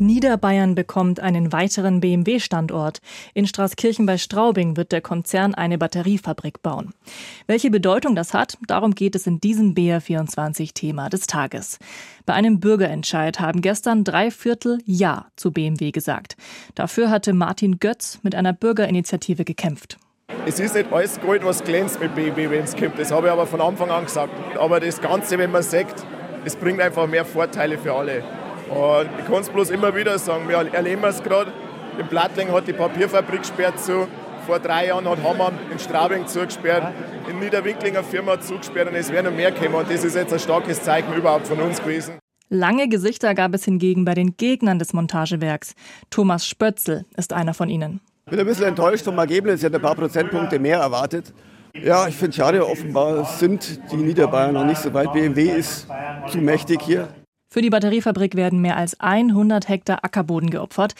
Niederbayern bekommt einen weiteren BMW-Standort. In Straßkirchen bei Straubing wird der Konzern eine Batteriefabrik bauen. Welche Bedeutung das hat, darum geht es in diesem BR24-Thema des Tages. Bei einem Bürgerentscheid haben gestern drei Viertel Ja zu BMW gesagt. Dafür hatte Martin Götz mit einer Bürgerinitiative gekämpft. Es ist nicht alles Gold, was glänzt mit BMW, wenn es kommt. Das habe ich aber von Anfang an gesagt. Aber das Ganze, wenn man sagt, es bringt einfach mehr Vorteile für alle. Und ich kann es bloß immer wieder sagen, wir erleben es gerade. In Plattling hat die Papierfabrik gesperrt zu. Vor drei Jahren hat Hammer in Straubing zugesperrt. In Niederwinkling eine Firma zugesperrt und es werden noch mehr kommen. Und das ist jetzt ein starkes Zeichen überhaupt von uns gewesen. Lange Gesichter gab es hingegen bei den Gegnern des Montagewerks. Thomas Spötzl ist einer von ihnen. Ich bin ein bisschen enttäuscht vom Ergebnis. Ich hätte ein paar Prozentpunkte mehr erwartet. Ja, ich finde es schade. Offenbar sind die Niederbayern noch nicht so weit. BMW ist zu mächtig hier. Für die Batteriefabrik werden mehr als 100 Hektar Ackerboden geopfert,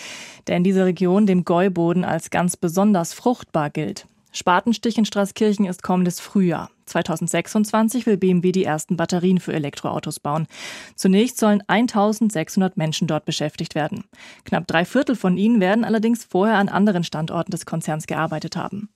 der in dieser Region dem Gäuboden als ganz besonders fruchtbar gilt. Spatenstich in Straßkirchen ist kommendes Frühjahr. 2026 will BMW die ersten Batterien für Elektroautos bauen. Zunächst sollen 1600 Menschen dort beschäftigt werden. Knapp drei Viertel von ihnen werden allerdings vorher an anderen Standorten des Konzerns gearbeitet haben.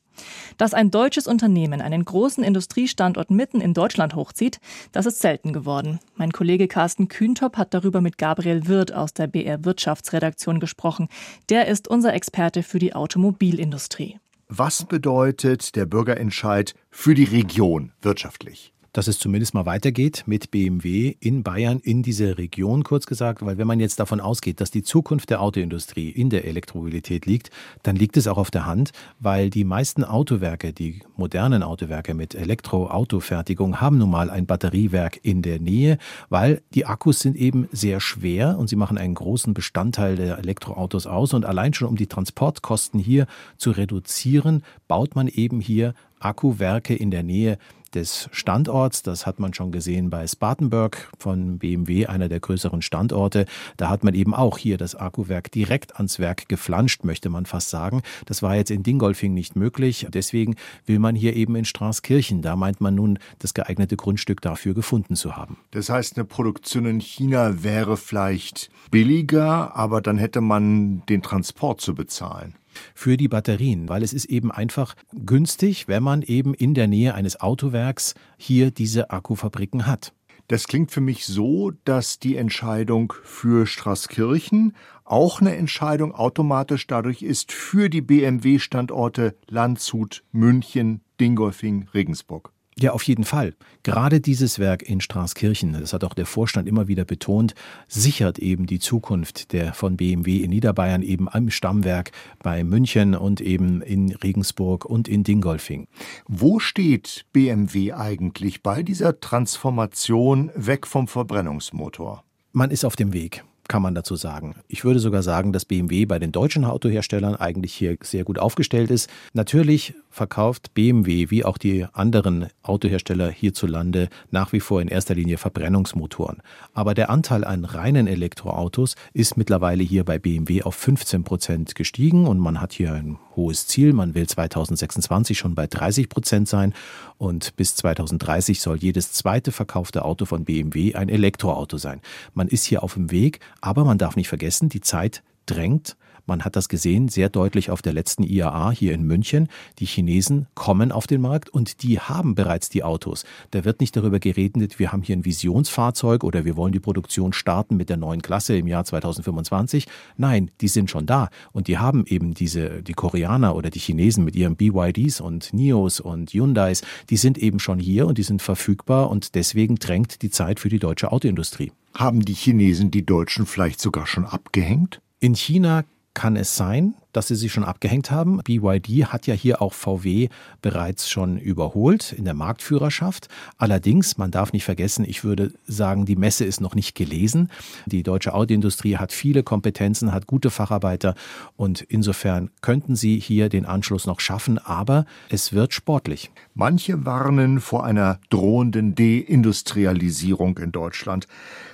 Dass ein deutsches Unternehmen einen großen Industriestandort mitten in Deutschland hochzieht, das ist selten geworden. Mein Kollege Carsten Kühntop hat darüber mit Gabriel Wirth aus der BR Wirtschaftsredaktion gesprochen. Der ist unser Experte für die Automobilindustrie. Was bedeutet der Bürgerentscheid für die Region wirtschaftlich? Dass es zumindest mal weitergeht mit BMW in Bayern, in dieser Region, kurz gesagt. Weil wenn man jetzt davon ausgeht, dass die Zukunft der Autoindustrie in der Elektromobilität liegt, dann liegt es auch auf der Hand, weil die meisten Autowerke, die modernen Autowerke mit Elektroautofertigung, haben nun mal ein Batteriewerk in der Nähe, weil die Akkus sind eben sehr schwer und sie machen einen großen Bestandteil der Elektroautos aus. Und allein schon um die Transportkosten hier zu reduzieren, baut man eben hier Akkuwerke in der Nähe des Standorts. Das hat man schon gesehen bei Spartanburg von BMW, einer der größeren Standorte. Da hat man eben auch hier das Akkuwerk direkt ans Werk geflanscht, möchte man fast sagen. Das war jetzt in Dingolfing nicht möglich. Deswegen will man hier eben in Straßkirchen. Da meint man nun, das geeignete Grundstück dafür gefunden zu haben. Das heißt, eine Produktion in China wäre vielleicht billiger, aber dann hätte man den Transport zu bezahlen für die Batterien, weil es ist eben einfach günstig, wenn man eben in der Nähe eines Autowerks hier diese Akkufabriken hat. Das klingt für mich so, dass die Entscheidung für Straßkirchen auch eine Entscheidung automatisch dadurch ist für die BMW-Standorte Landshut, München, Dingolfing, Regensburg. Ja, auf jeden Fall. Gerade dieses Werk in Straßkirchen, das hat auch der Vorstand immer wieder betont, sichert eben die Zukunft der von BMW in Niederbayern eben am Stammwerk bei München und eben in Regensburg und in Dingolfing. Wo steht BMW eigentlich bei dieser Transformation weg vom Verbrennungsmotor? Man ist auf dem Weg kann man dazu sagen. Ich würde sogar sagen, dass BMW bei den deutschen Autoherstellern eigentlich hier sehr gut aufgestellt ist. Natürlich verkauft BMW wie auch die anderen Autohersteller hierzulande nach wie vor in erster Linie Verbrennungsmotoren. Aber der Anteil an reinen Elektroautos ist mittlerweile hier bei BMW auf 15 Prozent gestiegen und man hat hier ein hohes Ziel. Man will 2026 schon bei 30 Prozent sein und bis 2030 soll jedes zweite verkaufte Auto von BMW ein Elektroauto sein. Man ist hier auf dem Weg, aber man darf nicht vergessen, die Zeit drängt. Man hat das gesehen, sehr deutlich auf der letzten IAA hier in München. Die Chinesen kommen auf den Markt und die haben bereits die Autos. Da wird nicht darüber geredet, wir haben hier ein Visionsfahrzeug oder wir wollen die Produktion starten mit der neuen Klasse im Jahr 2025. Nein, die sind schon da und die haben eben diese, die Koreaner oder die Chinesen mit ihren BYDs und NIOs und Hyundais, die sind eben schon hier und die sind verfügbar und deswegen drängt die Zeit für die deutsche Autoindustrie. Haben die Chinesen die Deutschen vielleicht sogar schon abgehängt? In China kann es sein, dass sie sich schon abgehängt haben. BYD hat ja hier auch VW bereits schon überholt in der Marktführerschaft. Allerdings, man darf nicht vergessen, ich würde sagen, die Messe ist noch nicht gelesen. Die deutsche Autoindustrie hat viele Kompetenzen, hat gute Facharbeiter und insofern könnten sie hier den Anschluss noch schaffen, aber es wird sportlich. Manche warnen vor einer drohenden Deindustrialisierung in Deutschland.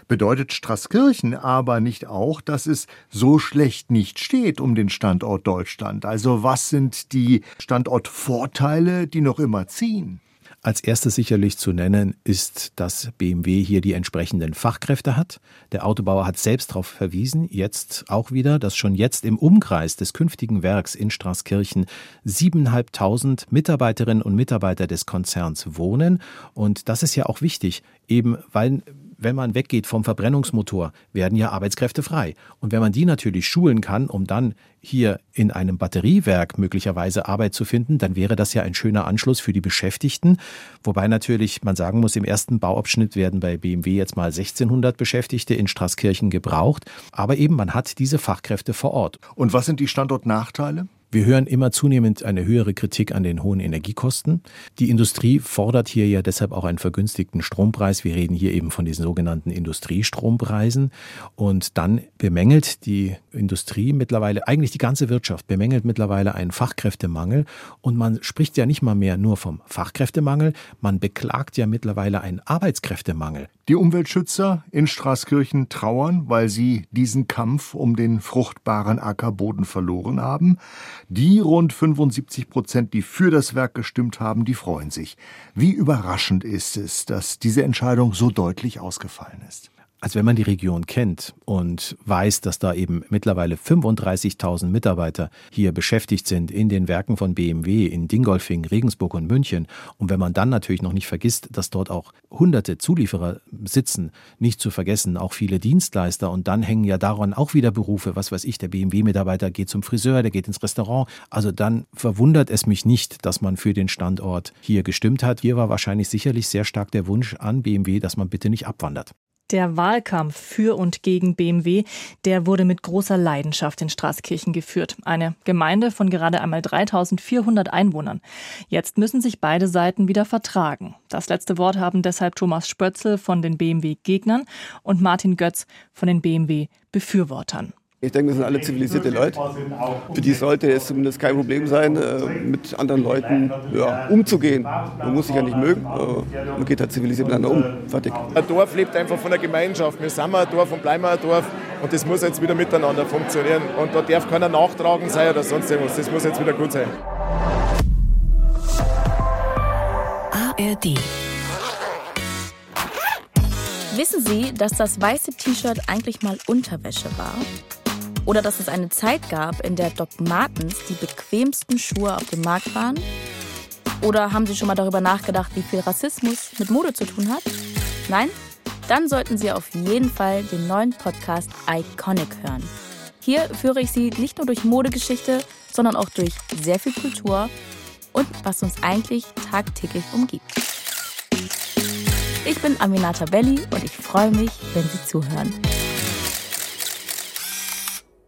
Bedeutet Straßkirchen aber nicht auch, dass es so schlecht nicht steht um den Standort Standort Deutschland? Also was sind die Standortvorteile, die noch immer ziehen? Als erstes sicherlich zu nennen ist, dass BMW hier die entsprechenden Fachkräfte hat. Der Autobauer hat selbst darauf verwiesen, jetzt auch wieder, dass schon jetzt im Umkreis des künftigen Werks in Straßkirchen 7.500 Mitarbeiterinnen und Mitarbeiter des Konzerns wohnen. Und das ist ja auch wichtig, eben weil wenn man weggeht vom Verbrennungsmotor, werden ja Arbeitskräfte frei. Und wenn man die natürlich schulen kann, um dann hier in einem Batteriewerk möglicherweise Arbeit zu finden, dann wäre das ja ein schöner Anschluss für die Beschäftigten. Wobei natürlich man sagen muss, im ersten Bauabschnitt werden bei BMW jetzt mal 1600 Beschäftigte in Straßkirchen gebraucht. Aber eben, man hat diese Fachkräfte vor Ort. Und was sind die Standortnachteile? Wir hören immer zunehmend eine höhere Kritik an den hohen Energiekosten. Die Industrie fordert hier ja deshalb auch einen vergünstigten Strompreis. Wir reden hier eben von diesen sogenannten Industriestrompreisen. Und dann bemängelt die Industrie mittlerweile, eigentlich die ganze Wirtschaft bemängelt mittlerweile einen Fachkräftemangel. Und man spricht ja nicht mal mehr nur vom Fachkräftemangel, man beklagt ja mittlerweile einen Arbeitskräftemangel. Die Umweltschützer in Straßkirchen trauern, weil sie diesen Kampf um den fruchtbaren Ackerboden verloren haben. Die rund 75 Prozent, die für das Werk gestimmt haben, die freuen sich. Wie überraschend ist es, dass diese Entscheidung so deutlich ausgefallen ist? Als wenn man die Region kennt und weiß, dass da eben mittlerweile 35.000 Mitarbeiter hier beschäftigt sind in den Werken von BMW in Dingolfing, Regensburg und München. Und wenn man dann natürlich noch nicht vergisst, dass dort auch hunderte Zulieferer sitzen, nicht zu vergessen, auch viele Dienstleister. Und dann hängen ja daran auch wieder Berufe. Was weiß ich, der BMW-Mitarbeiter geht zum Friseur, der geht ins Restaurant. Also dann verwundert es mich nicht, dass man für den Standort hier gestimmt hat. Hier war wahrscheinlich sicherlich sehr stark der Wunsch an BMW, dass man bitte nicht abwandert. Der Wahlkampf für und gegen BMW, der wurde mit großer Leidenschaft in Straßkirchen geführt. Eine Gemeinde von gerade einmal 3400 Einwohnern. Jetzt müssen sich beide Seiten wieder vertragen. Das letzte Wort haben deshalb Thomas Spötzl von den BMW-Gegnern und Martin Götz von den BMW-Befürwortern. Ich denke, wir sind alle zivilisierte Leute. Für die sollte es zumindest kein Problem sein, äh, mit anderen Leuten ja, umzugehen. Man muss sich ja nicht mögen, man geht halt zivilisiert miteinander um. Fertig. Ein Dorf lebt einfach von der Gemeinschaft. Wir sind ein Dorf und bleiben ein Dorf. Und das muss jetzt wieder miteinander funktionieren. Und da darf keiner nachtragen sein oder sonst irgendwas. Das muss jetzt wieder gut sein. ARD Wissen Sie, dass das weiße T-Shirt eigentlich mal Unterwäsche war? Oder dass es eine Zeit gab, in der Doc Martens die bequemsten Schuhe auf dem Markt waren? Oder haben Sie schon mal darüber nachgedacht, wie viel Rassismus mit Mode zu tun hat? Nein? Dann sollten Sie auf jeden Fall den neuen Podcast Iconic hören. Hier führe ich Sie nicht nur durch Modegeschichte, sondern auch durch sehr viel Kultur und was uns eigentlich tagtäglich umgibt. Ich bin Aminata Belli und ich freue mich, wenn Sie zuhören.